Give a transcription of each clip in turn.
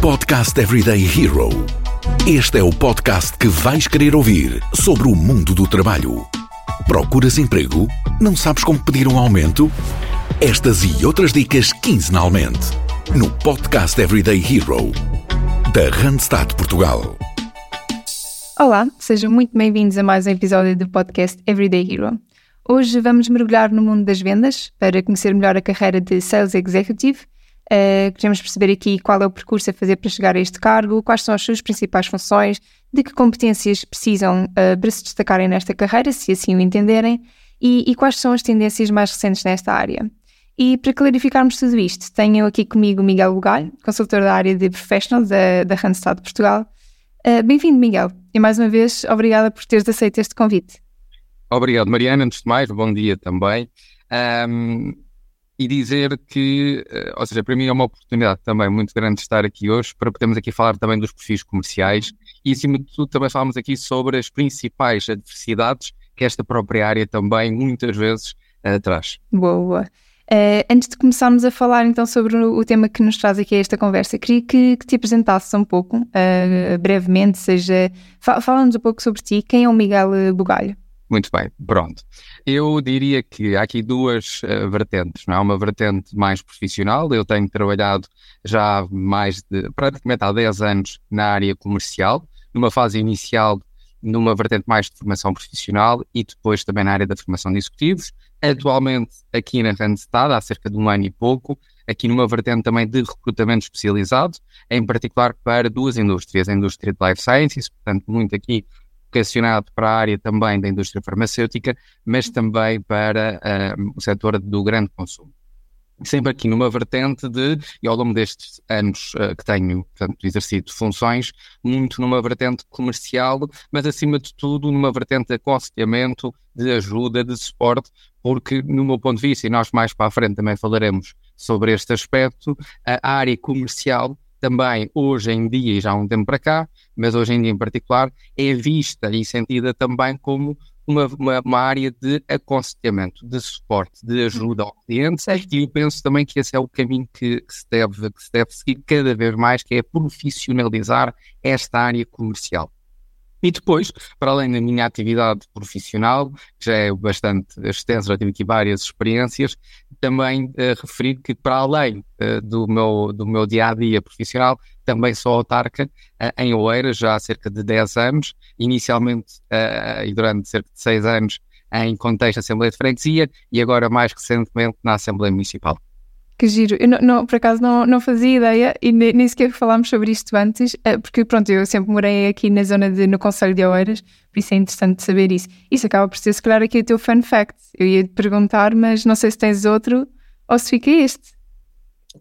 Podcast Everyday Hero. Este é o podcast que vais querer ouvir sobre o mundo do trabalho. Procuras emprego? Não sabes como pedir um aumento? Estas e outras dicas quinzenalmente no Podcast Everyday Hero da Randstad Portugal. Olá, sejam muito bem-vindos a mais um episódio do podcast Everyday Hero. Hoje vamos mergulhar no mundo das vendas para conhecer melhor a carreira de Sales Executive Uh, queremos perceber aqui qual é o percurso a fazer para chegar a este cargo, quais são as suas principais funções, de que competências precisam uh, para se destacarem nesta carreira, se assim o entenderem, e, e, quais são as tendências mais recentes nesta área. E para clarificarmos tudo isto, tenho aqui comigo Miguel Bugalho, consultor da área de Professional da, da Randstad Portugal. Uh, Bem-vindo, Miguel, e mais uma vez, obrigada por teres aceito este convite. Obrigado, Mariana. Antes de mais, bom dia também. Um e dizer que, eh, ou seja, para mim é uma oportunidade também muito grande de estar aqui hoje para podermos aqui falar também dos perfis comerciais e, acima de tudo, também falamos aqui sobre as principais adversidades que esta própria área também muitas vezes uh, traz. Boa, boa. Uh, antes de começarmos a falar então sobre o, o, tema que nos traz aqui esta conversa, queria que, que te apresentasses um pouco, uh, brevemente, seja, fala-nos um pouco sobre ti, quem é o Miguel Bugalho? Muito bem, pronto. Eu diria que há aqui duas uh, vertentes, não é? Uma vertente mais profissional, eu tenho trabalhado já mais de, praticamente há 10 anos na área comercial, numa fase inicial numa vertente mais de formação profissional e depois também na área da formação de executivos. Atualmente aqui na Randstad, há cerca de um ano e pouco, aqui numa vertente também de recrutamento especializado, em particular para duas indústrias, a indústria de life sciences, portanto muito aqui vocacionado para a área também da indústria farmacêutica, mas também para uh, o setor do grande consumo. Sempre aqui numa vertente de, e ao longo destes anos uh, que tenho portanto, exercido funções, muito numa vertente comercial, mas acima de tudo numa vertente de aconselhamento, de ajuda, de suporte, porque no meu ponto de vista, e nós mais para a frente também falaremos sobre este aspecto, a área comercial também hoje em dia, e já há um tempo para cá, mas hoje em dia em particular, é vista e sentida também como uma, uma, uma área de aconselhamento, de suporte, de ajuda ao cliente, e eu penso também que esse é o caminho que, que, se deve, que se deve seguir cada vez mais, que é profissionalizar esta área comercial. E depois, para além da minha atividade profissional, que já é bastante extensa, já tive aqui várias experiências, também uh, referir que para além uh, do, meu, do meu dia a dia profissional, também sou autarca uh, em Oeiras já há cerca de 10 anos, inicialmente e durante cerca de 6 anos em contexto da Assembleia de Freguesia e agora mais recentemente na Assembleia Municipal. Que giro. Eu, não, não, por acaso, não, não fazia ideia e nem, nem sequer falámos sobre isto antes, eh, porque, pronto, eu sempre morei aqui na zona de, no Conselho de Oeiras, por isso é interessante saber isso. Isso acaba por ser, se calhar, aqui o teu fun fact. Eu ia te perguntar, mas não sei se tens outro ou se fica este.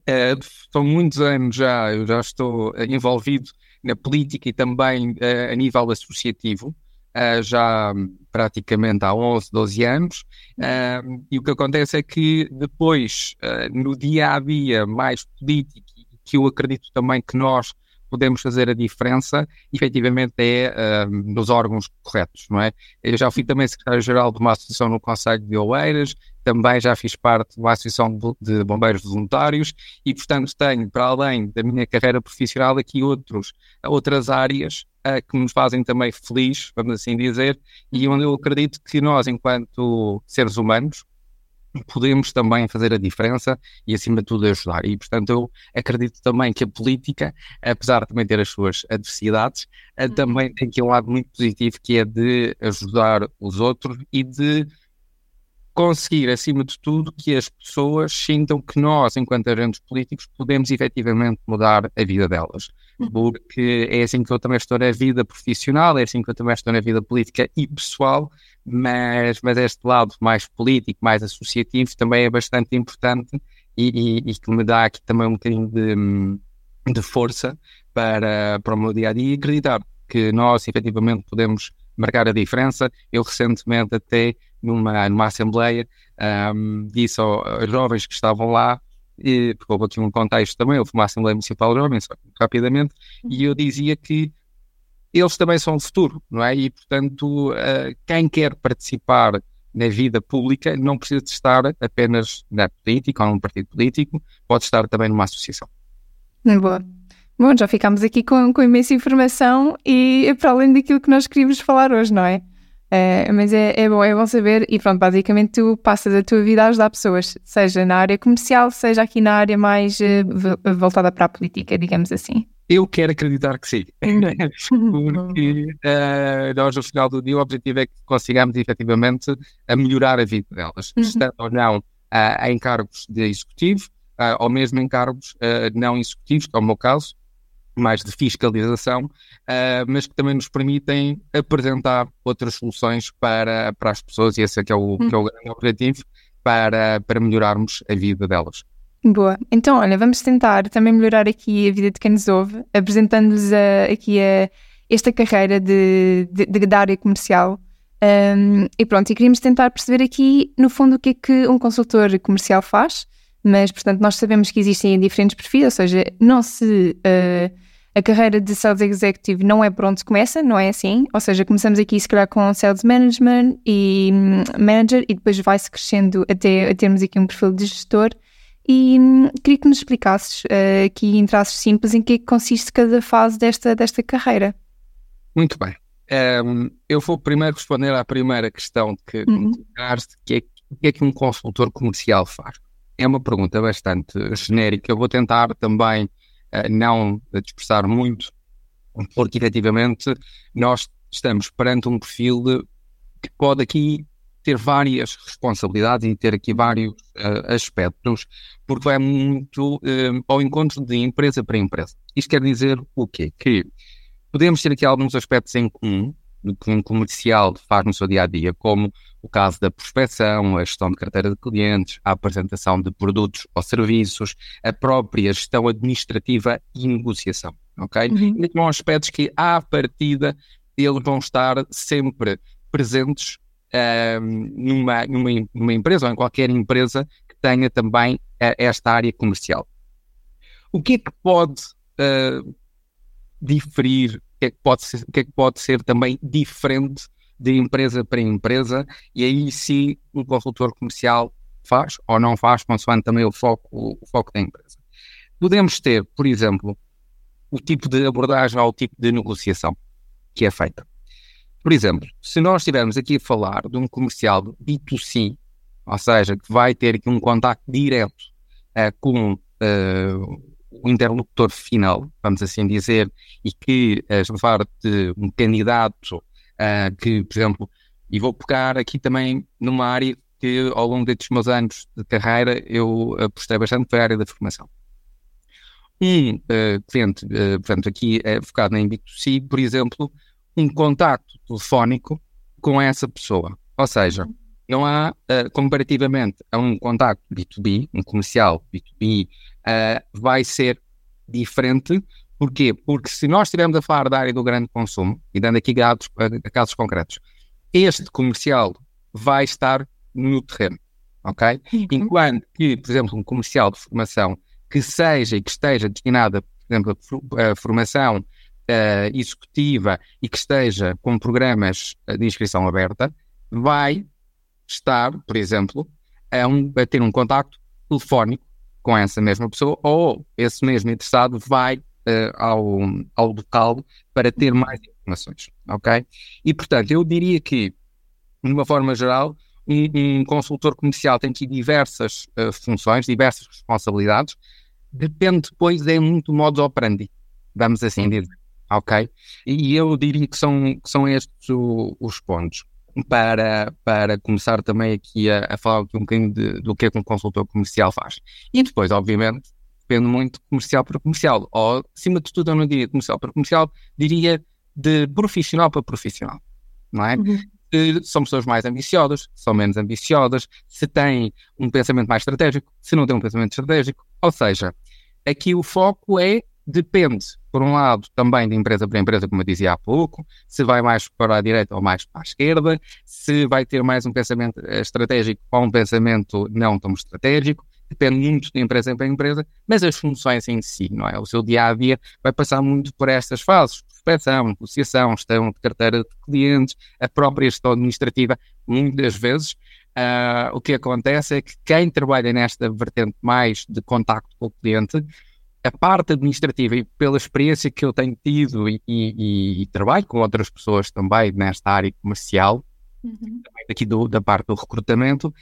É, são muitos anos já, eu já estou envolvido na política e também uh, a nível associativo uh, já praticamente há 11, 12 anos, uh, e o que acontece é que depois, uh, no dia a dia mais político, que eu acredito também que nós podemos fazer a diferença, efetivamente é uh, nos órgãos corretos, não é? Eu já fui também secretário-geral de uma associação no Conselho de Oeiras, também já fiz parte de uma associação de bombeiros voluntários e, portanto, tenho, para além da minha carreira profissional, aqui outros, outras áreas uh, que nos fazem também feliz, vamos assim dizer, e onde eu acredito que nós, enquanto seres humanos, podemos também fazer a diferença e, acima de tudo, ajudar. E, portanto, eu acredito também que a política, apesar de também ter as suas adversidades, uhum. também tem aqui um lado muito positivo que é de ajudar os outros e de conseguir, acima de tudo, que as pessoas sintam que nós, enquanto agentes políticos, podemos efetivamente mudar a vida delas. Porque é assim que eu também estou na vida profissional, é assim que eu também estou na vida política e pessoal, mas, mas este lado mais político, mais associativo, também é bastante importante e, e, e que me dá aqui também um bocadinho de, de força para, para o meu dia a dia e acreditar que nós efetivamente podemos marcar a diferença. Eu recentemente até numa, numa assembleia um, disse aos jovens que estavam lá e, porque houve aqui um contexto também, houve uma Assembleia Municipal de Jovens, rapidamente, e eu dizia que eles também são o futuro, não é? E, portanto, uh, quem quer participar na vida pública não precisa de estar apenas na política ou num partido político, pode estar também numa associação. Boa. Bom, já ficámos aqui com, com imensa informação e é para além daquilo que nós queríamos falar hoje, não é? É mas é, é, bom, é bom saber e pronto, basicamente tu passas a tua vida a ajudar pessoas, seja na área comercial, seja aqui na área mais uh, voltada para a política, digamos assim. Eu quero acreditar que sim, porque uh, nós no final do dia o objetivo é que consigamos efetivamente a melhorar a vida delas, uhum. estando ou não uh, em cargos de executivo, ou mesmo em cargos não executivos, como é o meu caso, mais de fiscalização, uh, mas que também nos permitem apresentar outras soluções para, para as pessoas, e esse é que é o, hum. que é o grande objetivo, para, para melhorarmos a vida delas. Boa. Então, olha, vamos tentar também melhorar aqui a vida de quem nos ouve, apresentando-lhes aqui a, esta carreira de, de, de, da área comercial. Um, e pronto, e queríamos tentar perceber aqui, no fundo, o que é que um consultor comercial faz, mas, portanto, nós sabemos que existem diferentes perfis, ou seja, não se... Uh, a carreira de Sales Executive não é por onde se começa, não é assim? Ou seja, começamos aqui se calhar com Sales Management e um, Manager e depois vai-se crescendo até termos aqui um perfil de gestor. E um, queria que nos explicasses uh, aqui em traços simples em que, é que consiste cada fase desta, desta carreira. Muito bem. Um, eu vou primeiro responder à primeira questão que uhum. colocaste, que é o que é que um consultor comercial faz? É uma pergunta bastante genérica. Eu vou tentar também não dispersar muito, porque efetivamente nós estamos perante um perfil que pode aqui ter várias responsabilidades e ter aqui vários uh, aspectos, porque vai muito uh, ao encontro de empresa para empresa. Isto quer dizer o quê? Que podemos ter aqui alguns aspectos em comum que um comercial faz no seu dia a dia, como o caso da prospecção, a gestão de carteira de clientes, a apresentação de produtos ou serviços, a própria gestão administrativa e negociação. Ok? Uhum. E são aspectos que, à partida, eles vão estar sempre presentes uh, numa, numa, numa, empresa ou em qualquer empresa que tenha também uh, esta área comercial. O que é que pode uh, diferir, o que é que pode ser, o que é que pode ser também diferente de empresa para empresa, e aí sim o consultor comercial faz ou não faz, consoante também o foco, o, foco da empresa. Podemos ter, por exemplo, o tipo de abordagem ou o tipo de negociação que é feita. Por exemplo, se nós estivermos aqui a falar de um comercial B2C, ou seja, que vai ter aqui um contacto direto uh, com uh, o interlocutor final, vamos assim dizer, e que uh, estamos a falar de um candidato uh, que, por exemplo, e vou pegar aqui também numa área que ao longo destes meus anos de carreira eu apostei bastante, foi a área da formação. Um uh, cliente, uh, portanto, aqui é focado em B2C, por exemplo, um contacto telefónico com essa pessoa. Ou seja, não há, uh, comparativamente a um contacto B2B, um comercial B2B, vai ser diferente Porquê? Porque se nós estivermos a falar da área do grande consumo, e dando aqui dados, a casos concretos, este comercial vai estar no terreno, ok? Enquanto que, por exemplo, um comercial de formação que seja e que esteja destinado, por exemplo, a formação uh, executiva e que esteja com programas de inscrição aberta, vai estar, por exemplo, a, um, a ter um contacto telefónico com essa mesma pessoa ou esse mesmo interessado vai uh, ao, ao local para ter mais informações, ok? E, portanto, eu diria que, de uma forma geral, um, um consultor comercial tem aqui diversas uh, funções, diversas responsabilidades, depende depois, é muito modo operandi, vamos assim dizer, ok? E eu diria que são, que são estes o, os pontos. Para, para começar também aqui a, a falar aqui um bocadinho de, do que é que um consultor comercial faz. E depois, obviamente, depende muito comercial para comercial. Ou, acima de tudo, eu não diria comercial para comercial, diria de profissional para profissional. Não é? Uhum. São pessoas mais ambiciosas, são menos ambiciosas, se têm um pensamento mais estratégico, se não têm um pensamento estratégico. Ou seja, aqui o foco é, depende, por um lado, também de empresa para empresa, como eu dizia há pouco, se vai mais para a direita ou mais para a esquerda, se vai ter mais um pensamento estratégico ou um pensamento não tão estratégico, depende muito de empresa para empresa, mas as funções em si, não é? O seu dia a dia vai passar muito por estas fases: prospecção, negociação, gestão de carteira de clientes, a própria gestão administrativa. Muitas vezes uh, o que acontece é que quem trabalha nesta vertente mais de contacto com o cliente a parte administrativa e pela experiência que eu tenho tido e, e, e trabalho com outras pessoas também nesta área comercial, uhum. aqui do, da parte do recrutamento,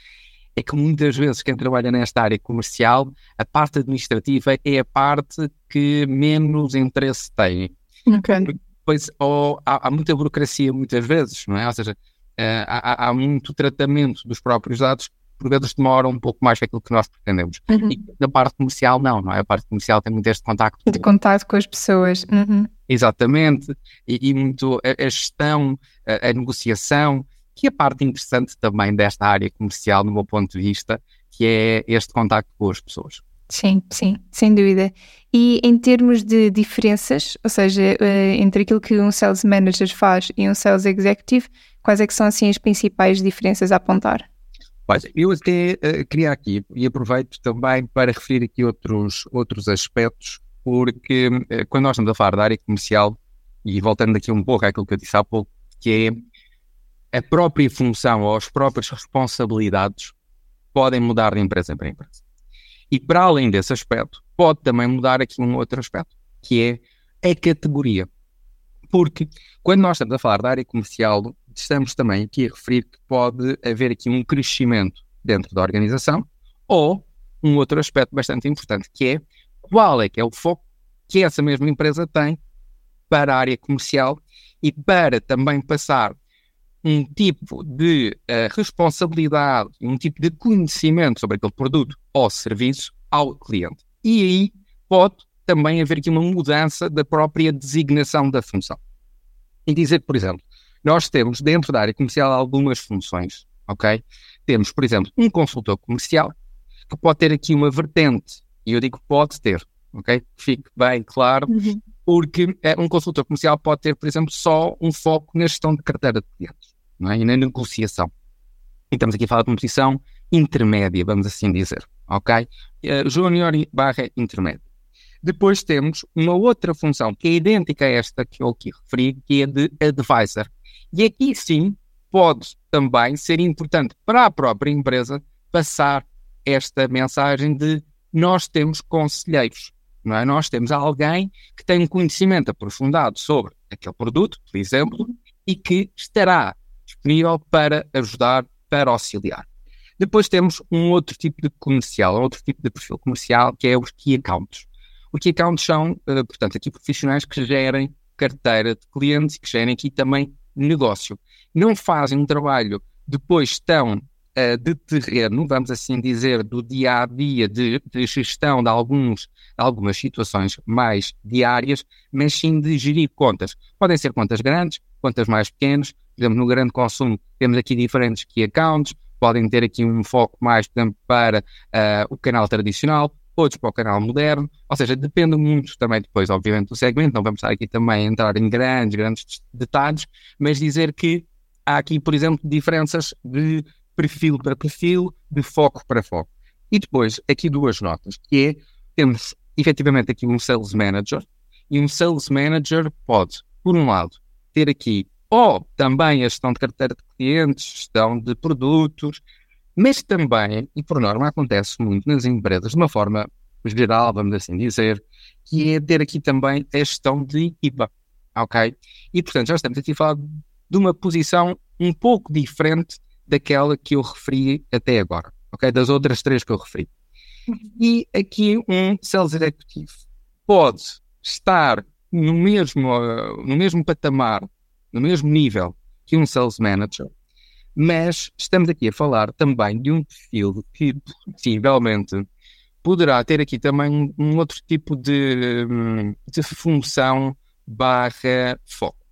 é que muitas vezes quem trabalha nesta área comercial, a parte administrativa é a parte que menos interesse tem. Okay. Pois ou, há, há, muita burocracia muitas vezes, não é? Ou seja, uh, há, há, muito tratamento dos próprios dados por vezes demora um pouco mais que aquilo que nós pretendemos. Uhum. E na parte comercial, não, não é? A parte comercial tem muito este contacto. De contato com as pessoas. Uhum. Exatamente. E, e, muito a, a gestão, a, a, negociação, que é a parte interessante também desta área comercial, do meu ponto de vista, que é este contacto com as pessoas. Sim, sim, sem dúvida. E em termos de diferenças, ou seja, uh, entre aquilo que um sales manager faz e um sales executive, quais é que são assim as principais diferenças a apontar? Eu até uh, queria aqui, e aproveito também para referir aqui outros, outros aspectos, porque uh, quando nós estamos a falar da área comercial, e voltando aqui um pouco àquilo que eu disse há pouco, que é a própria função ou as próprias responsabilidades podem mudar de empresa para empresa. E para além desse aspecto, pode também mudar aqui um outro aspecto, que é a categoria. Porque quando nós estamos a falar da área comercial, estamos também aqui a referir que pode haver aqui um crescimento dentro da organização ou um outro aspecto bastante importante, que é qual é que é o foco que essa mesma empresa tem para a área comercial e para também passar um tipo de uh, responsabilidade, um tipo de conhecimento sobre aquele produto ou serviço ao cliente. E aí pode também haver aqui uma mudança da própria designação da função. E dizer, por exemplo, nós temos dentro da área comercial algumas funções, ok? Temos, por exemplo, um consultor comercial que pode ter aqui uma vertente, e eu digo pode ter, ok? Fique bem claro, uhum. porque é, um consultor comercial pode ter, por exemplo, só um foco na gestão de carteira de clientes não é? e na negociação. E estamos aqui a falar de uma posição intermédia, vamos assim dizer, ok? Uh, Júnior barra intermédio. Depois temos uma outra função que é idêntica a esta que eu aqui referi, que é de advisor. E aqui sim pode também ser importante para a própria empresa passar esta mensagem de nós temos conselheiros, não é? Nós temos alguém que tem um conhecimento aprofundado sobre aquele produto, por exemplo, e que estará disponível para ajudar, para auxiliar. Depois temos um outro tipo de comercial, outro tipo de perfil comercial, que é os Key Accounts. Os Key Accounts são, eh, portanto, aqui profissionais que gerem carteira de clientes que gerem aqui também negócio. Não fazem um trabalho depois tão uh, de terreno, vamos assim dizer, do dia a dia, de, de gestão de, alguns, algumas situações mais diárias, mas sim de gerir contas. Podem ser contas grandes, contas mais pequenas. Por exemplo, no grande consumo temos aqui diferentes key accounts, podem ter aqui um foco mais, por exemplo, para uh, o canal tradicional, outros para o canal moderno, ou seja, depende muito também depois, obviamente, do segmento, não vamos estar aqui também a entrar em grandes, grandes detalhes, mas dizer que há aqui, por exemplo, diferenças de perfil para perfil, de foco para foco. E depois, aqui duas notas, que é, temos efetivamente aqui um Sales Manager, e um Sales Manager pode, por um lado, ter aqui ou também a gestão de carteira de clientes, gestão de produtos, mas também, e por norma acontece muito nas empresas, de uma forma geral, vamos assim dizer, que é ter aqui também a gestão de equipa, ok? E portanto já estamos aqui a falar de uma posição um pouco diferente daquela que eu referi até agora, ok? Das outras três que eu referi. Uhum. E aqui um sales executive pode estar no mesmo, no mesmo patamar, no mesmo nível que um sales manager, mas estamos aqui a falar também de um perfil que possivelmente poderá ter aqui também um outro tipo de, de função barra foco,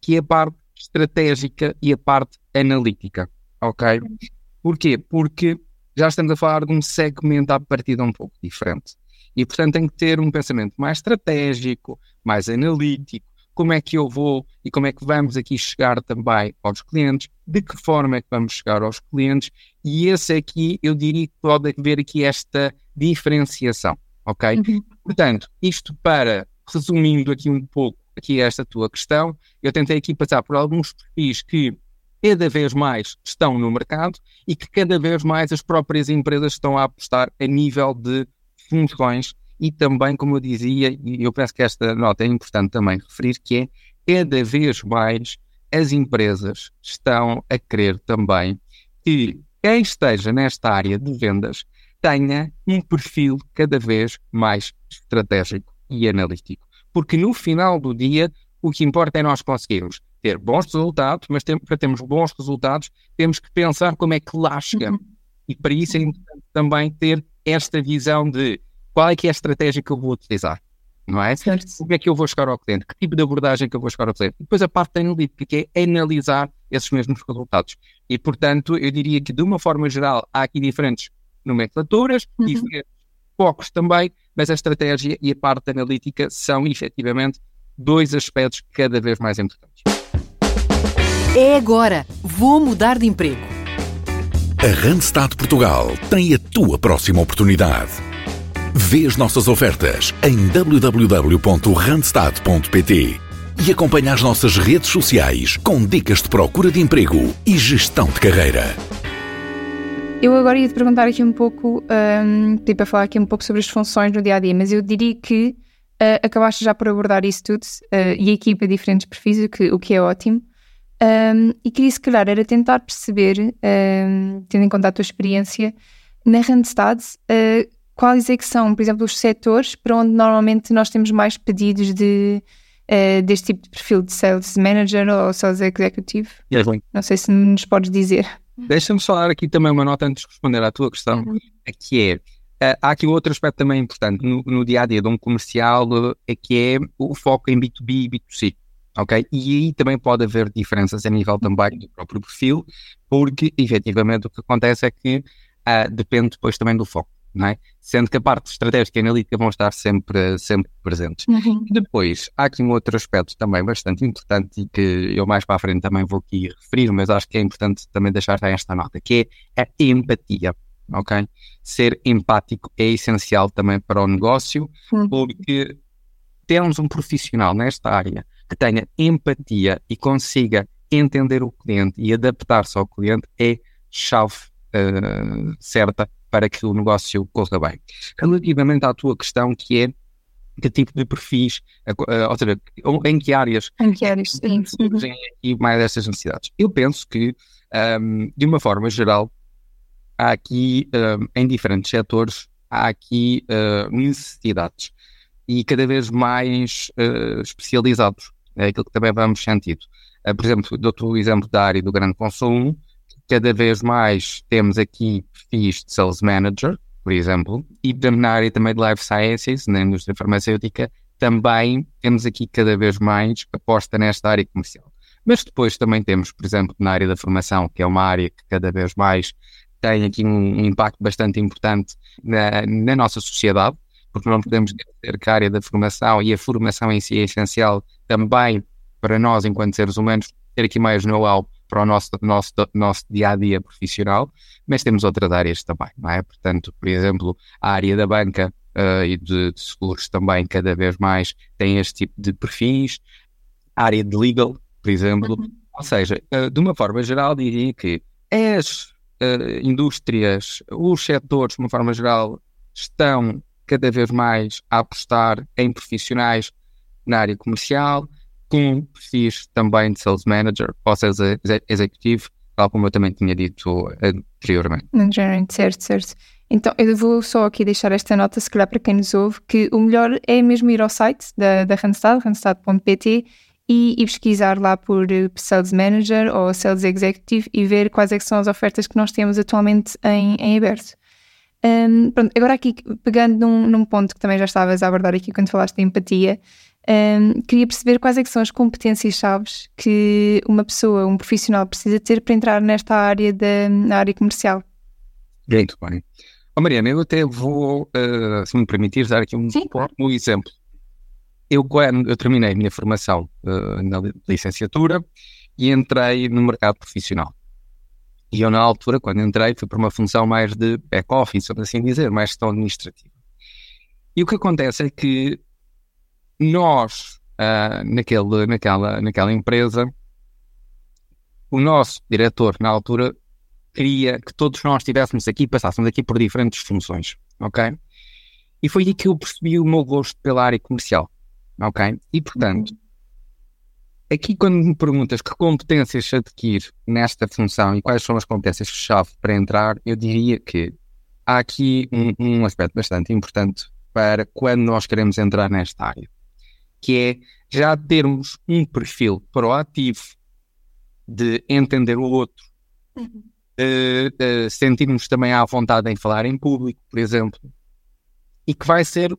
que é a parte estratégica e a parte analítica, ok? Porquê? Porque já estamos a falar de um segmento à partida um pouco diferente. E, portanto, tem que ter um pensamento mais estratégico, mais analítico, como é que eu vou e como é que vamos aqui chegar também aos clientes, de que forma é que vamos chegar aos clientes, e esse aqui eu diria que pode haver aqui esta diferenciação, ok? Uhum. Portanto, isto para, resumindo aqui um pouco aqui esta tua questão, eu tentei aqui passar por alguns perfis que cada vez mais estão no mercado e que cada vez mais as próprias empresas estão a apostar a nível de funções e também, como eu dizia, e eu penso que esta nota é importante também referir, que é cada vez mais as empresas estão a querer também que quem esteja nesta área de vendas tenha um perfil cada vez mais estratégico e analítico. Porque no final do dia, o que importa é nós conseguirmos ter bons resultados, mas tem, para termos bons resultados, temos que pensar como é que lá chegamos. Uhum. E para isso é importante também ter esta visão de qual é que é a estratégia que eu vou utilizar, não é? Certo. Como é que eu vou chegar ao cliente? Que tipo de abordagem que eu vou chegar ao cliente? E depois a parte analítica, que é analisar esses mesmos resultados. E, portanto, eu diria que, de uma forma geral, há aqui diferentes nomenclaturas, uhum. diferentes focos também, mas a estratégia e a parte analítica são, efetivamente, dois aspectos cada vez mais importantes. É agora. Vou mudar de emprego. A Randstad Portugal tem a tua próxima oportunidade. Vê as nossas ofertas em www.randstad.pt e acompanha as nossas redes sociais com dicas de procura de emprego e gestão de carreira. Eu agora ia te perguntar aqui um pouco, um, tipo, a falar aqui um pouco sobre as funções no dia a dia, mas eu diria que uh, acabaste já por abordar isso tudo uh, e a equipa diferentes perfis, o que, o que é ótimo. Um, e queria, se calhar, era tentar perceber, um, tendo em conta a tua experiência, na Randstad, uh, quais é que são, por exemplo, os setores para onde normalmente nós temos mais pedidos de, uh, deste tipo de perfil de Sales Manager ou Sales Executive? Yes, Não sei se nos podes dizer. Deixa-me falar aqui também uma nota antes de responder à tua questão, uhum. que é, uh, há aqui um outro aspecto também importante no, no dia a dia de um comercial, é que é o foco em B2B e B2C ok? E aí também pode haver diferenças a nível também do próprio perfil, porque efetivamente o que acontece é que uh, depende depois também do foco, é? Sendo que a parte estratégica e analítica vão estar sempre, sempre presentes. Uhum. Depois, há aqui um outro aspecto também bastante importante e que eu mais para a frente também vou aqui referir, mas acho que é importante também deixar esta nota, que é a empatia. Ok? Ser empático é essencial também para o negócio, uhum. porque temos um profissional nesta área que tenha empatia e consiga entender o cliente e adaptar-se ao cliente é chave uh, certa para que o negócio corra bem. Relativamente à tua questão, que é que tipo de perfis, ou seja, em que áreas, em que áreas sim. surgem aqui mais essas necessidades? Eu penso que, um, de uma forma geral, há aqui, um, em diferentes setores, há aqui uh, necessidades e cada vez mais uh, especializados é aquilo que também vamos sentido. Uh, por exemplo, dou-te o exemplo da área do grande consumo, cada vez mais temos aqui perfis de sales manager, por exemplo, e na área também de life sciences, na indústria farmacêutica, também temos aqui cada vez mais aposta nesta área comercial. Mas depois também temos, por exemplo, na área da formação, que é uma área que cada vez mais tem aqui um impacto bastante importante na, na nossa sociedade, porque não podemos dizer que a área da formação e a formação em si é essencial também para nós, enquanto seres humanos, ter aqui mais know-how para o nosso, nosso, nosso dia a dia profissional, mas temos outras áreas também, não é? Portanto, por exemplo, a área da banca uh, e de, de, seguros também cada vez mais tem este tipo de perfis, a área de legal, por exemplo, uhum. ou seja, uh, de uma forma geral, diria que as uh, indústrias, os setores, de uma forma geral, estão cada vez mais a apostar em profissionais na área comercial, com perfis também de sales manager ou sales executivo, tal como eu também tinha dito anteriormente. Anteriormente, certo, certo. Então, eu vou só aqui deixar esta nota, se calhar para quem nos ouve, que o melhor é mesmo ir ao site da, da Randstad, randstad.pt, e, e, pesquisar lá por eh, Sales Manager ou Sales Executive e ver quais é são as ofertas que nós temos atualmente em, em aberto. Um, pronto, agora aqui, pegando num, num, ponto que também já estavas a abordar aqui quando falaste de empatia, um, queria perceber quais é são as competências-chaves que uma pessoa, um profissional precisa ter para entrar nesta área da na área comercial. Muito bem. Oh, Mariana, eu até vou, uh, se me permitir, dar aqui um, Sim, claro. um exemplo. Eu, quando eu terminei a minha formação uh, na licenciatura e entrei no mercado profissional. E eu, na altura, quando entrei, fui para uma função mais de back-office, assim dizer, mais gestão administrativa. E o que acontece é que nós, uh, naquele, naquela, naquela empresa, o nosso diretor, na altura, queria que todos nós estivéssemos aqui, passássemos aqui por diferentes funções, ok? E foi aí que eu percebi o meu gosto pela área comercial. Ok? E portanto, uhum. aqui quando me perguntas que competências adquire nesta função e quais são as competências-chave para entrar, eu diria que há aqui um, um aspecto bastante importante para quando nós queremos entrar nesta área, que é já termos um perfil proativo de entender o outro, uhum. de, de sentirmos também à vontade em falar em público, por exemplo, e que vai ser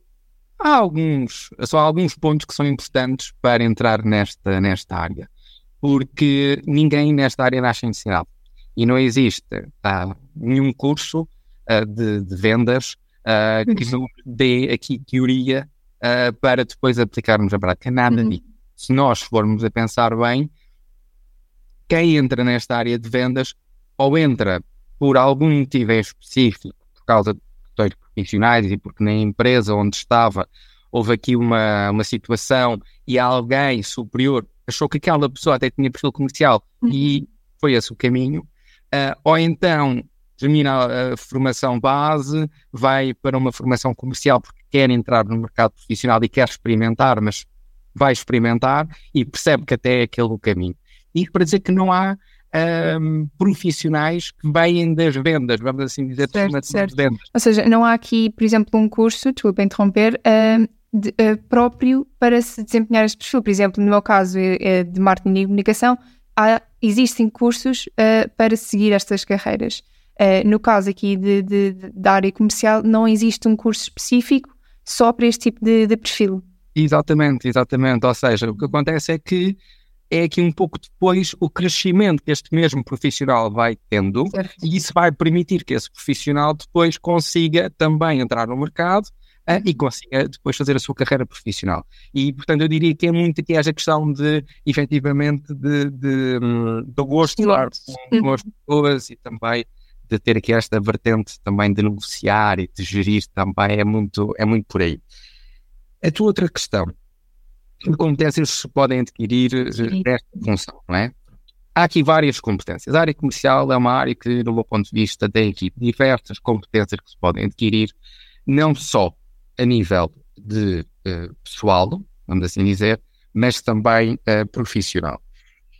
há alguns, só alguns pontos que são importantes para entrar nesta, nesta área, porque ninguém nesta área nasce ensinado e não existe tá, nenhum curso uh, de, de vendas uh, que uhum. nos dê aqui teoria uh, para depois aplicarmos a prática. Nada uhum. disso. Se nós formos a pensar bem, quem entra nesta área de vendas ou entra por algum motivo em específico, por causa de questões profissionais e porque na empresa onde estava houve aqui uma, uma situação e alguém superior achou que aquela pessoa até tinha perfil comercial uhum. e foi esse o caminho, uh, ou então termina a formação base, vai para uma formação comercial porque quer entrar no mercado profissional e quer experimentar, mas vai experimentar e percebe que até é aquele o caminho. E para dizer que não há um, profissionais que vêm das vendas, vamos assim dizer, certo, certo. vendas. Ou seja, não há aqui, por exemplo, um curso, desculpa interromper, uh, de, uh, próprio para se desempenhar este perfil. Por exemplo, no meu caso é de marketing e comunicação, há, existem cursos uh, para seguir estas carreiras. Uh, no caso aqui de, de, de, da área comercial, não existe um curso específico só para este tipo de, de, perfil. Exatamente, exatamente. Ou seja, o que acontece é que é aqui um pouco depois o crescimento que este mesmo profissional vai tendo certo. e isso vai permitir que esse profissional depois consiga também entrar no mercado uh, e consiga depois fazer a sua carreira profissional. E, portanto, eu diria que é muito aqui esta questão de, efetivamente, de, de, hum, do gosto de falar com as pessoas e também de ter aqui esta vertente também de negociar e de gerir também é muito, é muito por aí. A tua outra questão, que competências se podem adquirir eh, nesta função, não é? Há aqui várias competências. A área comercial é uma área que, do meu ponto de vista, tem aqui diversas competências que se podem adquirir, não só a nível de uh, pessoal, vamos assim dizer, mas também uh, profissional.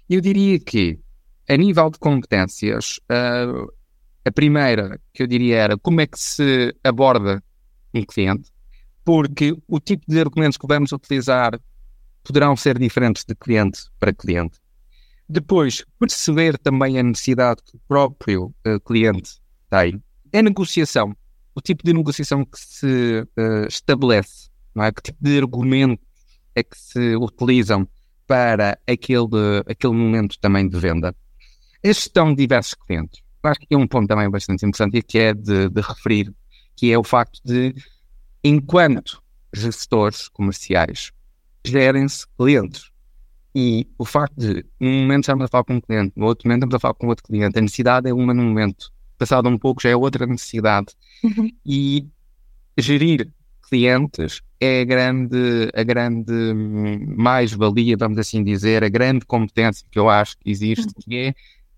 Eu diria que, a nível de competências, uh, a primeira, que eu diria, era como é que se aborda um cliente, porque o tipo de argumentos que vamos utilizar poderão ser diferentes de cliente para cliente. Depois, perceber também a necessidade que o próprio uh, cliente tem. É negociação. O tipo de negociação que se uh, estabelece, não é? Que tipo de argumentos é que se utilizam para aquele, aquele momento também de venda. A gestão de diversos clientes acho que é um ponto também bastante interessante e que é de, de referir, que é o facto de, enquanto gestores comerciais, gerem-se clientes. E o facto de, num momento estamos a falar com um cliente, no outro momento estamos a falar com outro cliente, a necessidade é uma no momento, passado um pouco já é outra necessidade. Uhum. E gerir clientes é a grande, a grande mais-valia, vamos assim dizer, a grande competência que eu acho que existe, uhum. que é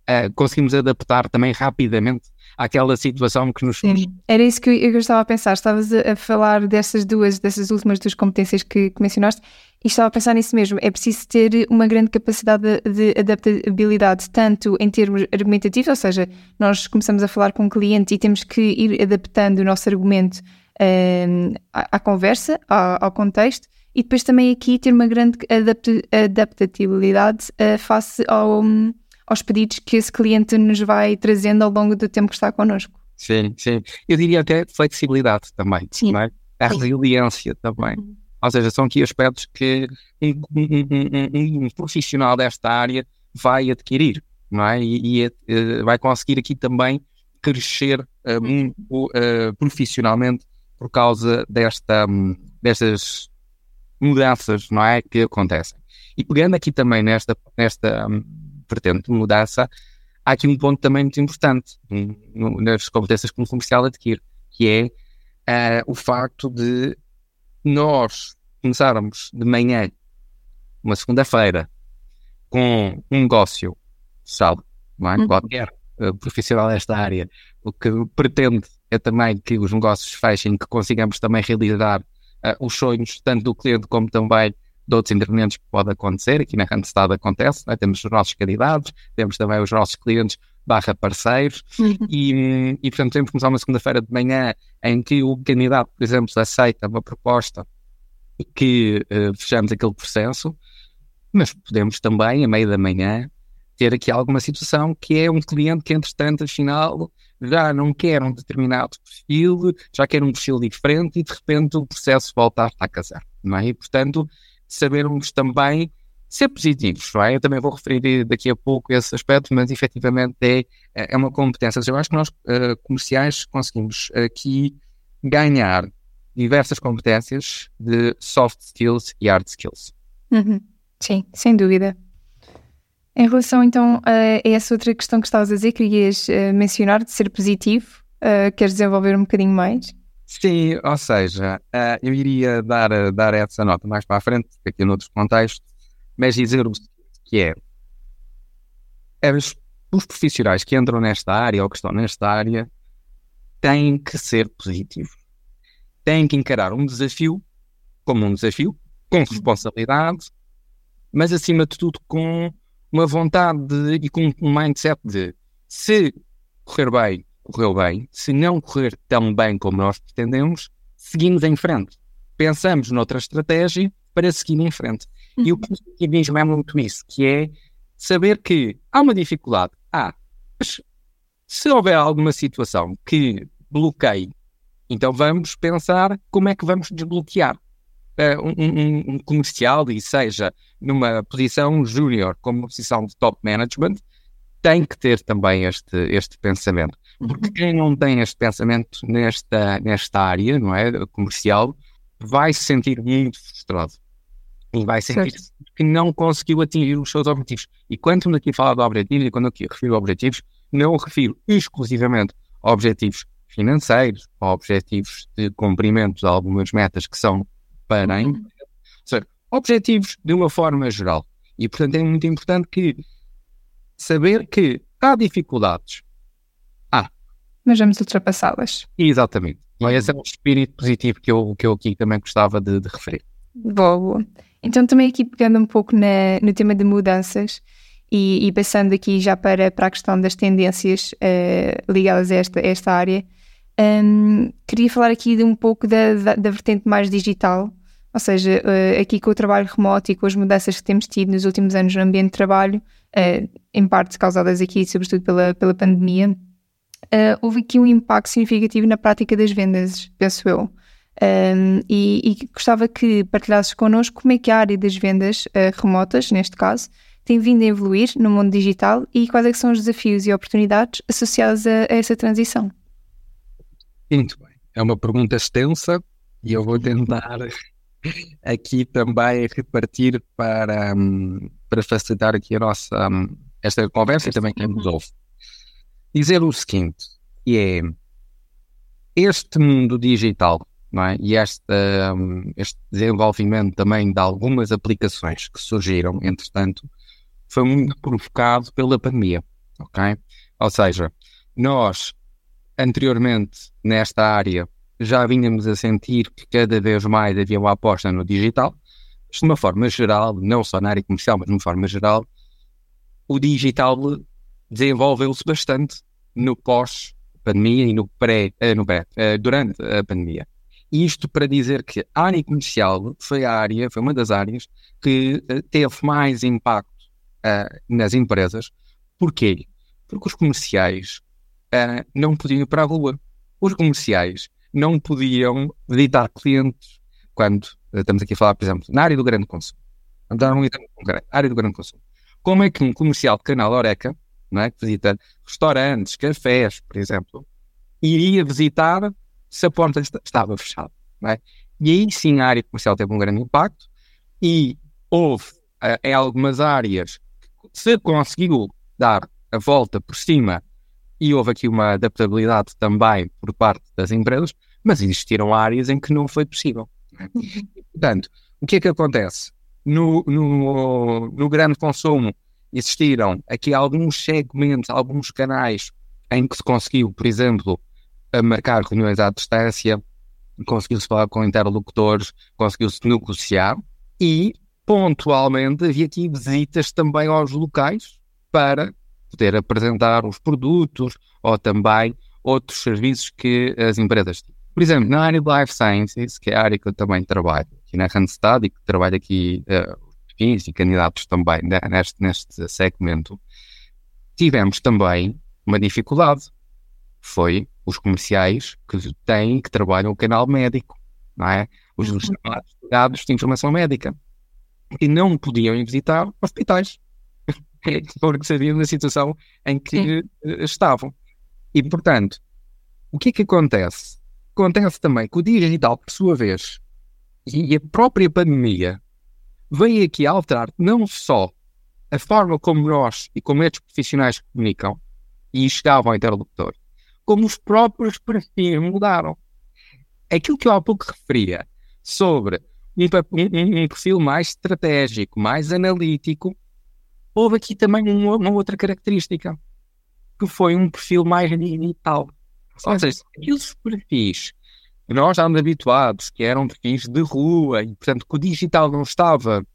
uh, conseguimos adaptar também rapidamente àquela situação que nos Sim, era isso que eu, eu estava a pensar. Estavas a, a, falar dessas duas, dessas últimas duas competências que, que, mencionaste e estava a pensar nisso mesmo. É preciso ter uma grande capacidade de, de adaptabilidade, tanto em termos argumentativos, ou seja, nós começamos a falar com um cliente e temos que ir adaptando o nosso argumento uh, à, à, conversa, ao, ao, contexto, e depois também aqui ter uma grande adapt adaptabilidade uh, face ao. Um, aos pedidos que esse cliente nos vai trazendo ao longo do tempo que está connosco. Sim, sim. Eu diria até flexibilidade também, sim. é? A resiliência também. Uhum. Ou seja, são aqui aspectos que um, um, um, um, profissional desta área vai adquirir, não é? E, e uh, vai conseguir aqui também crescer uh, muito uh, profissionalmente por causa desta, destas mudanças, não é? Que acontecem. E pegando aqui também nesta, nesta hum, vertente de mudança, há aqui um ponto também muito importante nas competências que um comercial adquire, que é uh, o facto de nós começarmos de manhã, uma segunda-feira, com um negócio, sabe, não é? Uhum. qualquer uh, profissional desta área, o que pretende é também que os negócios fechem, que consigamos também realizar uh, os sonhos, tanto do cliente como também de outros intervenientes que pode acontecer. Aqui na Randstad acontece, né? temos os nossos candidatos, temos também os nossos clientes barra parceiros uhum. e, e, portanto, temos que começar uma segunda-feira de manhã em que o candidato, por exemplo, aceita uma proposta e que uh, fechamos aquele processo, mas podemos também, a meio da manhã, ter aqui alguma situação que é um cliente que, entretanto, afinal, já não quer um determinado perfil, já quer um perfil diferente e, de repente, o processo volta a estar a casar, não é? E, portanto, sabermos também ser positivos, não é? Eu também vou referir daqui a pouco esse aspecto, mas efetivamente é, é uma competência. Eu acho que nós, uh, comerciais, conseguimos aqui ganhar diversas competências de soft skills e hard skills. Uhum. Sim, sem dúvida. Em relação então a essa outra questão que estavas a dizer, querias uh, mencionar de ser positivo, uh, queres desenvolver um bocadinho mais? Sim, ou seja, uh, eu iria dar, dar essa nota mais para a frente, aqui noutros contextos, mas dizer o que é, é os, os profissionais que entram nesta área ou que estão nesta área têm que ser positivos. Têm que encarar um desafio como um desafio, com responsabilidade, mas acima de tudo com uma vontade de, e com um mindset de se correr bem, correu bem, se não correr tão bem como nós pretendemos, seguimos em frente. Pensamos noutra estratégia para seguir em frente. Uhum. E o positivismo é muito isso, que é saber que há uma dificuldade. Ah, mas se houver alguma situação que bloqueie, então vamos pensar como é que vamos desbloquear uh, um, um, um, comercial e seja numa posição júnior como uma posição de top management, tem que ter também este, este pensamento. Porque uhum. quem não tem este pensamento nesta, nesta área, não é, comercial, vai se sentir muito frustrado. E vai sentir certo. que não conseguiu atingir os seus objetivos. E quando estamos aqui a falar de objetivos, e quando aqui refiro a objetivos, não refiro exclusivamente a objetivos financeiros, a objetivos de cumprimento de algumas metas que são para a empresa. Ou seja, objetivos de uma forma geral. E, portanto, é muito importante que saber que há dificuldades. Mas vamos ultrapassá-las. Exatamente. Mas esse é um espírito positivo que eu, que eu aqui também gostava de, de referir. Boa, boa. Então, também aqui pegando um pouco na, no tema de mudanças e, e, passando aqui já para, para a questão das tendências uh, ligadas a esta, a esta área, um, queria falar aqui de um pouco da, da, da vertente mais digital ou seja, uh, aqui com o trabalho remoto e com as mudanças que temos tido nos últimos anos no ambiente de trabalho, uh, em parte causadas aqui, sobretudo pela, pela pandemia, uh, houve aqui um impacto significativo na prática das vendas, penso eu. Um, e, e, gostava que partilhasses connosco como é que a área das vendas remotas, neste caso, tem vindo a evoluir no mundo digital e quais é são os desafios e oportunidades associados a, a essa transição. Muito bem. É uma pergunta extensa e eu vou tentar aqui também repartir para, um, para facilitar aqui a nossa um, esta conversa e também quem nos ouve. Dizer o seguinte, que é este mundo digital não é? e este, um, este desenvolvimento também de algumas aplicações que surgiram, entretanto, foi muito provocado pela pandemia, ok? Ou seja, nós anteriormente nesta área já vínhamos a sentir que cada vez mais havia uma aposta no digital. de uma forma geral, não só na área comercial, mas de uma forma geral, o digital desenvolveu-se bastante no pós-pandemia e no pré, eh, no pré, eh, durante a pandemia. Isto para dizer que a área comercial foi a área, foi uma das áreas que eh, teve mais impacto uh, nas empresas. Porquê? Porque os comerciais uh, não podiam ir para a rua. Os comerciais não podiam visitar clientes quando eh, estamos aqui a falar, por exemplo, na área do grande consumo. Vamos dar um exemplo concreto, área do grande consumo. Como é que um comercial de canal Oreca, não é, que visita restaurantes, cafés, por exemplo, iria visitar se a porta estava fechada? É? E aí sim a área comercial teve um grande impacto e houve uh, em algumas áreas se conseguiu dar a volta por cima e houve aqui uma adaptabilidade também por parte das empresas, mas existiram áreas em que não foi possível. É? Uhum. Portanto, o que é que acontece? No, no, no grande consumo existiram aqui alguns segmentos, alguns canais em que se conseguiu, por exemplo, marcar reuniões à distância, conseguiu-se falar com interlocutores, conseguiu-se negociar e, pontualmente, havia aqui visitas também aos locais para poder apresentar os produtos ou também outros serviços que as empresas têm. Por exemplo, na área de Life Sciences, que é a área que eu também trabalho, aqui na Randstad e que trabalho aqui uh, e candidatos também neste, neste segmento, tivemos também uma dificuldade. Foi os comerciais que têm, que trabalham o canal médico, não é? Os uhum. chamados dados de informação médica. E não podiam ir visitar hospitais. porque sabiam da situação em que Sim. Eh, estavam. E, portanto, o que é que acontece? Acontece também que o digital, por sua vez, e a própria pandemia, vem aqui alterar não só a forma como nós e como estes profissionais comunicam e chegavam ao interlocutor, como os próprios perfis mudaram. Aquilo que eu há pouco referia sobre um, um, um perfil mais estratégico, mais analítico, houve aqui também uma, uma outra característica, que foi um perfil mais digital. Ou seja, aqueles perfis nós estávamos habituados, que eram perfis de rua, e portanto que o digital não estava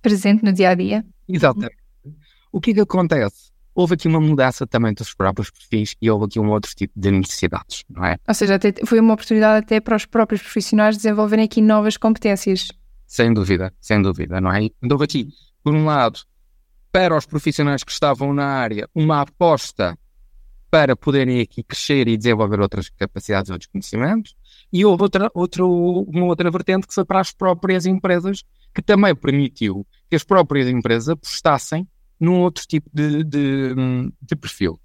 presente no dia a dia. Exatamente. O que é que acontece? Houve aqui uma mudança também dos próprios perfis e houve aqui um outro tipo de necessidades, não é? Ou seja, até, foi uma oportunidade até para os próprios profissionais desenvolverem aqui novas competências. Sem dúvida, sem dúvida, não é? Então, aqui, por um lado, para os profissionais que estavam na área, uma aposta para poderem aqui crescer e desenvolver outras capacidades, outros conhecimentos, e houve outra, outro, uma outra vertente que foi para as próprias empresas, que também permitiu que as próprias empresas apostassem num outro tipo de, de, de perfil.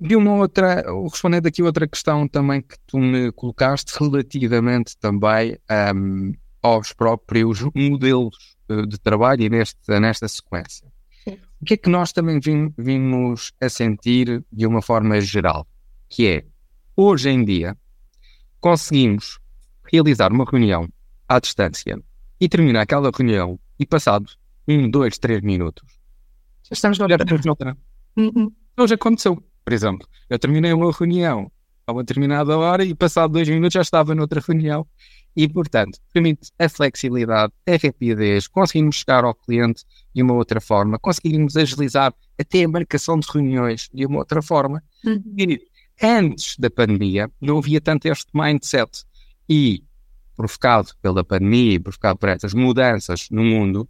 De uma outra, respondendo aqui outra questão também que tu me colocaste relativamente também um, aos próprios modelos eh, de trabalho e nesta, nesta sequência. O que é que nós também vim, vimos a sentir de uma forma geral? Que é, hoje em dia, conseguimos realizar uma reunião à distância e terminar aquela reunião e passado um, dois, três minutos, já estamos a olhar para outra. Uhum. Hoje aconteceu, por exemplo, eu terminei uma reunião a uma determinada hora e passado dois minutos já estava noutra reunião e, portanto, permite a flexibilidade, a rapidez, conseguimos chegar ao cliente de uma outra forma, conseguimos agilizar até a marcação de reuniões de uma outra forma. Uhum. E antes da pandemia não havia tanto este mindset e, provocado pela pandemia e provocado por estas mudanças no mundo,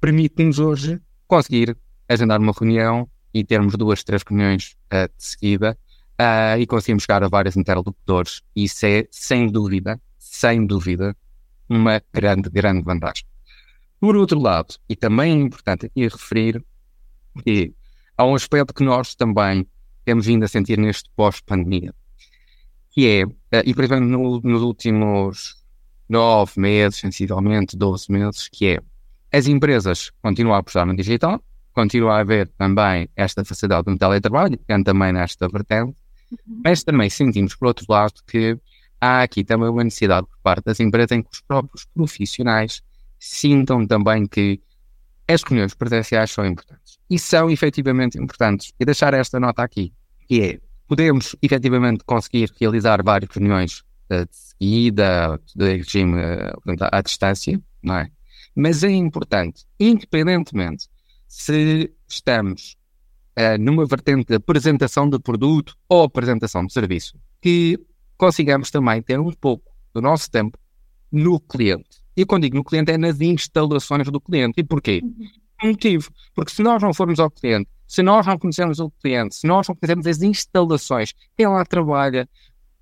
permite-nos hoje conseguir agendar uma reunião e termos duas, três reuniões uh, de seguida uh, e conseguimos chegar a vários interlocutores. Isso é, sem dúvida, sem dúvida, uma grande, grande vantagem. Por outro lado, e também é importante aqui referir que há um aspecto que nós também temos vindo a sentir neste pós-pandemia, que é, eh, e por exemplo, no, nos últimos nove meses, sensivelmente 12 meses, que é as empresas continuam a apostar no digital, continua a haver também esta facilidade no teletrabalho, que também nesta vertente. Mas também sentimos, por outro lado, que há aqui também uma necessidade por parte das empresas em que os próprios profissionais sintam também que as reuniões presenciais são importantes. E são efetivamente importantes. E deixar esta nota aqui, que é, podemos efetivamente conseguir realizar várias reuniões uh, de seguida, de regime uh, à distância, não é? Mas é importante, independentemente se estamos uh, numa vertente de apresentação de produto ou apresentação de serviço, que consigamos também ter um pouco do nosso tempo no cliente. E quando digo no cliente é nas instalações do cliente. E porquê? Uhum. Um motivo. Porque se nós não formos ao cliente, se nós não conhecermos o cliente, se nós não conhecermos as instalações, quem lá trabalha,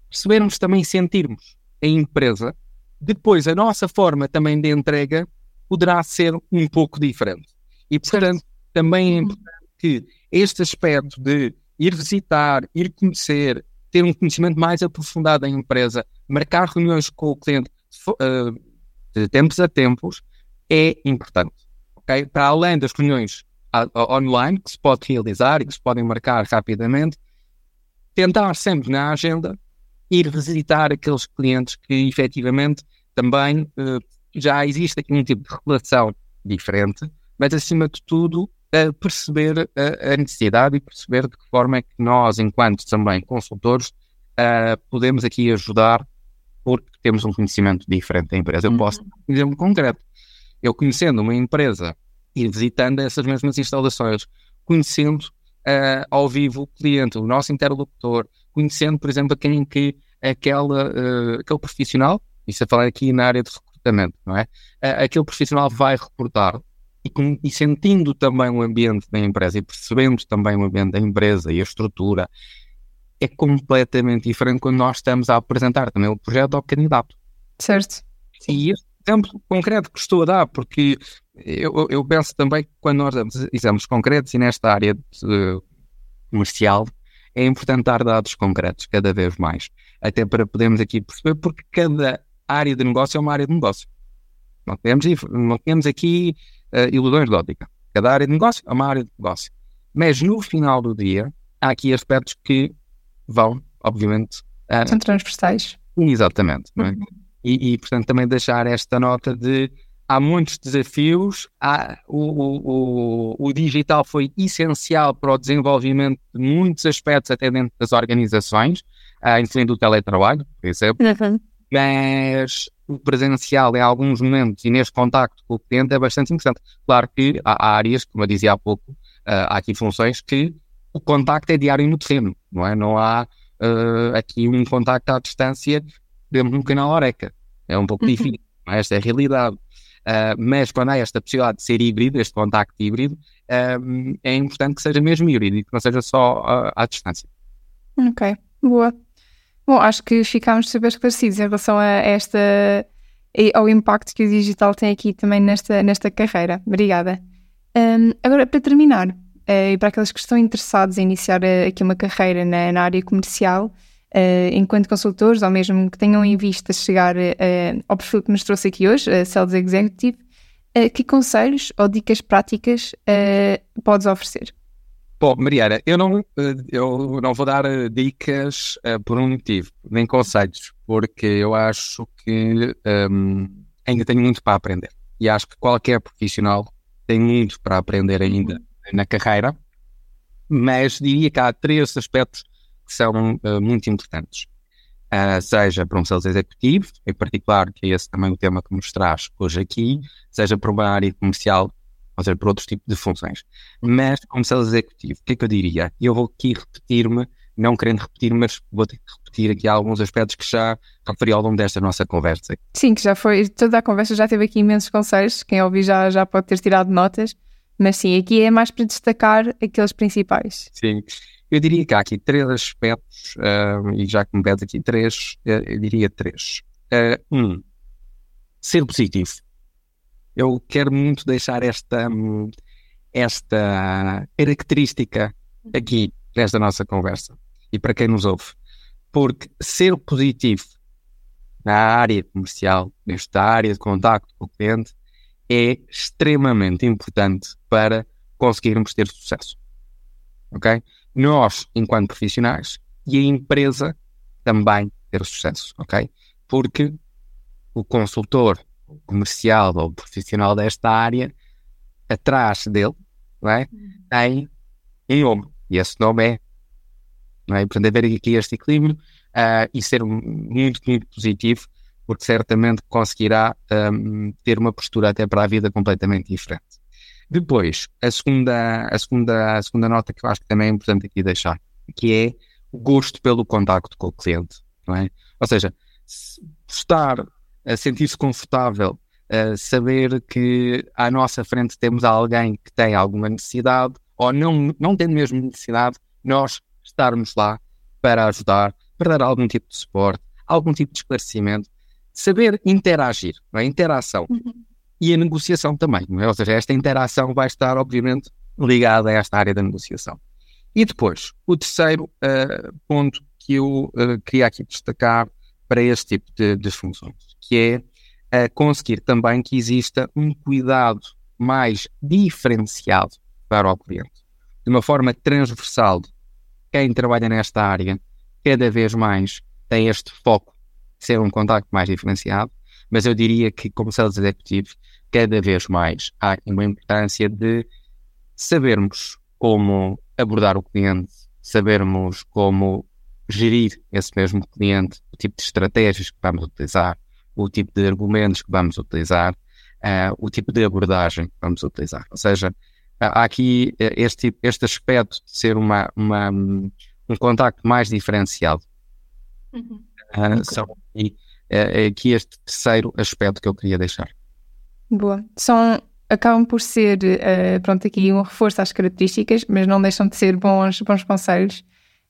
percebermos também sentirmos a empresa, depois a nossa forma também de entrega poderá ser um pouco diferente. E, portanto, também é uhum. importante que este aspecto de ir visitar, ir conhecer, ter um conhecimento mais aprofundado da empresa, marcar reuniões com o cliente uh, de tempos a tempos, é importante. Okay? Para além das reuniões online que se pode realizar e que se podem marcar rapidamente, tentar sempre na agenda ir visitar aqueles clientes que efetivamente também uh, já existe aqui um tipo de relação diferente, mas acima de tudo uh, perceber a, a necessidade e perceber de que forma é que nós, enquanto também consultores, uh, podemos aqui ajudar porque temos um conhecimento diferente da empresa. Eu posso, por exemplo, concreto, eu conhecendo uma empresa e visitando essas mesmas instalações, conhecendo ao vivo o cliente, o nosso interlocutor, conhecendo, por exemplo, a quem que aquela, aquele profissional, isso a falar aqui na área de recrutamento, não é? Aquele profissional vai reportar e, e, sentindo também o ambiente da empresa e percebendo também o ambiente da empresa e a estrutura, é completamente diferente quando nós estamos a apresentar também o projeto ao candidato. Certo. E este exemplo concreto que estou a dar, porque eu, eu penso também que quando nós damos exames concretos e nesta área de, comercial, é importante dar dados concretos cada vez mais, até para podermos aqui perceber, porque cada área de negócio é uma área de negócio. Não temos, não temos aqui uh, ilusões de ótica. Cada área de negócio é uma área de negócio. Mas no final do dia, há aqui aspectos que vão, obviamente. Uh, São transversais. Exatamente. É? Uhum. E, e, portanto, também deixar esta nota de há muitos desafios, há, o, o, o, o, digital foi essencial para o desenvolvimento de muitos aspectos até dentro das organizações, uh, incluindo o teletrabalho, por exemplo, uhum. Mas o presencial em alguns momentos e neste contacto com o cliente é bastante importante. Claro que há, áreas, como eu dizia há pouco, uh, há aqui funções que o contacto é diário no terreno, não é? Não há uh, aqui um contacto à distância, temos um canal Oreca. É um pouco uhum. difícil, é? esta é a realidade. Uh, mas quando há esta possibilidade de ser híbrido, este contacto híbrido, é importante que seja mesmo híbrido e que não seja só uh, à distância. Ok, boa. Bom, acho que ficámos super esclarecidos em relação a esta ao impacto que o digital tem aqui também nesta, nesta carreira. Obrigada. Um, agora, para terminar, uh, e para aqueles que estão interessados em iniciar aqui uma carreira na, na área comercial, uh, enquanto consultores, ou mesmo que tenham em vista chegar uh, ao perfil que nos trouxe aqui hoje, uh, Sales Executive, uh, que conselhos ou dicas práticas podes oferecer? Bom, Mariana, eu não, eu não vou dar dicas por um motivo, nem conselhos, porque eu acho que um, ainda tenho muito para aprender. E acho que qualquer profissional tem muito para aprender ainda na carreira, mas diria que há três aspectos que são uh, muito importantes. Uh, seja para um sales executivo, em particular, que é esse também o tema que nos traz hoje aqui, seja para uma área comercial, ou seja, para outros tipos de funções. Mas, como sales executivo, o que é que eu diria? Eu vou aqui repetir-me, não querendo repetir, mas vou ter que repetir aqui alguns aspectos que já referi ao longo desta nossa conversa. Sim, que já foi, toda a conversa já teve aqui imensos conselhos, quem ouvir já, já pode ter tirado notas, mas sim, aqui é mais para destacar aqueles principais. Sim, eu diria que há aqui três aspectos, uh, e já que me pedes aqui três, uh, eu diria três. Uh, um, ser positivo. Eu quero muito deixar esta, esta característica aqui nesta nossa conversa e para quem nos ouve. Porque ser positivo na área comercial, nesta área de contacto com o cliente, é extremamente importante para conseguirmos ter sucesso. Ok? nós, enquanto profissionais, e a empresa também ter sucesso, ok? Porque o consultor comercial ou profissional desta área, atrás dele, não é? tem um nome, e esse nome é, não é? Portanto, haver aqui este equilíbrio uh, e ser muito, muito positivo, porque certamente conseguirá um, ter uma postura até para a vida completamente diferente. Depois, a segunda, a, segunda, a segunda nota que eu acho que também é importante aqui deixar, que é o gosto pelo contacto com o cliente, não é? Ou seja, estar sentir-se confortável, saber que à nossa frente temos alguém que tem alguma necessidade, ou não, não tendo mesmo necessidade, nós estarmos lá para ajudar, para dar algum tipo de suporte, algum tipo de esclarecimento, saber interagir, é? Interação. Uhum e a negociação também. É? Ou seja, esta interação vai estar, obviamente, ligada a esta área da negociação. E depois, o terceiro uh, ponto que eu uh, queria aqui destacar para este tipo de, de funções, que é conseguir também que exista um cuidado mais diferenciado para o cliente, de uma forma transversal. Quem trabalha nesta área, cada vez mais tem este foco de ser um contacto mais diferenciado, mas eu diria que, como sales executivo, cada vez mais há uma importância de sabermos como abordar o cliente, sabermos como gerir esse mesmo cliente, o tipo de estratégias que vamos utilizar, o tipo de argumentos que vamos utilizar, uh, o tipo de abordagem que vamos utilizar. Ou seja, há aqui este, este aspecto de ser uma, uma um contacto mais diferenciado. Uhum. Uh, são, e, é, é aqui este terceiro aspecto que eu queria deixar. Boa. São, acabam por ser, uh, pronto, aqui um reforço às características, mas não deixam de ser bons, bons conselhos.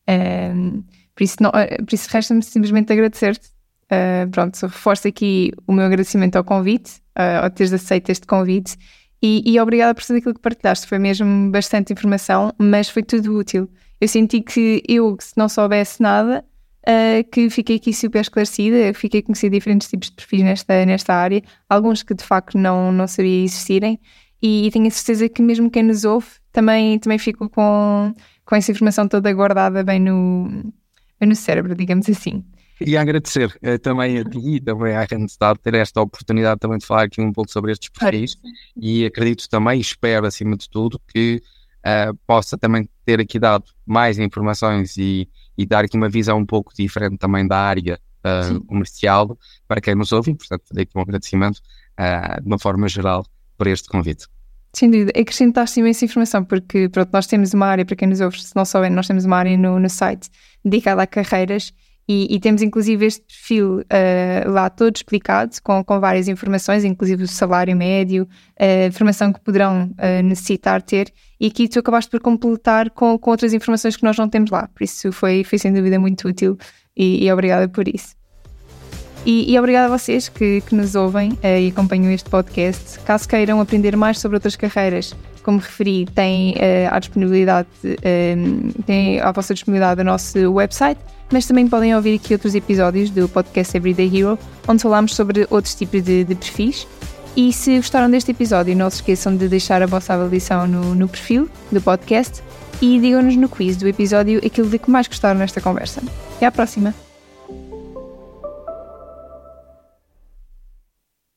Uh, por isso, uh, isso resta-me simplesmente agradecer-te. Uh, pronto, reforço aqui o meu agradecimento ao convite, uh, ao teres aceito este convite e, e obrigada por tudo aquilo que partilhaste. Foi mesmo bastante informação, mas foi tudo útil. Eu senti que eu, se não soubesse nada, uh, que fiquei aqui super esclarecida, fiquei a conhecer diferentes tipos de perfis nesta, nesta área, alguns que de facto não, não sabia existirem, e, e tenho a certeza que mesmo quem nos ouve também, também ficou com, com essa informação toda guardada bem no, bem no cérebro, digamos assim. E agradecer uh, também a ti e também à Randstad ter esta oportunidade também de falar aqui um pouco sobre estes perfis e acredito também, espero acima de tudo, que uh, possa também ter aqui dado mais informações e, e dar aqui uma visão um pouco diferente também da área uh, comercial para quem nos ouve. Portanto, fazer aqui um agradecimento uh, de uma forma geral por este convite. Sem dúvida, acrescentaste imensa informação, porque pronto, nós temos uma área, para quem nos ouve, se não souber, nós temos uma área no, no site dedicada a carreiras e, e, temos inclusive este perfil uh, lá todo explicado, com, com várias informações, inclusive o salário médio, a uh, formação que poderão uh, necessitar ter, e aqui tu acabaste por completar com, com outras informações que nós não temos lá, por isso foi, foi sem dúvida muito útil e, e obrigada por isso. E, e, obrigada a vocês que, que nos ouvem uh, e acompanham este podcast. Caso queiram aprender mais sobre outras carreiras, como referi, têm uh, à disponibilidade, uh, têm à vossa disponibilidade o nosso website mas também podem ouvir aqui outros episódios do podcast Everyday Hero, onde falamos sobre outros tipos de, de perfis. E se gostaram deste episódio, não se esqueçam de deixar a vossa avaliação no, no perfil do podcast e digam-nos no quiz do episódio aquilo de que mais gostaram nesta conversa. Até à próxima!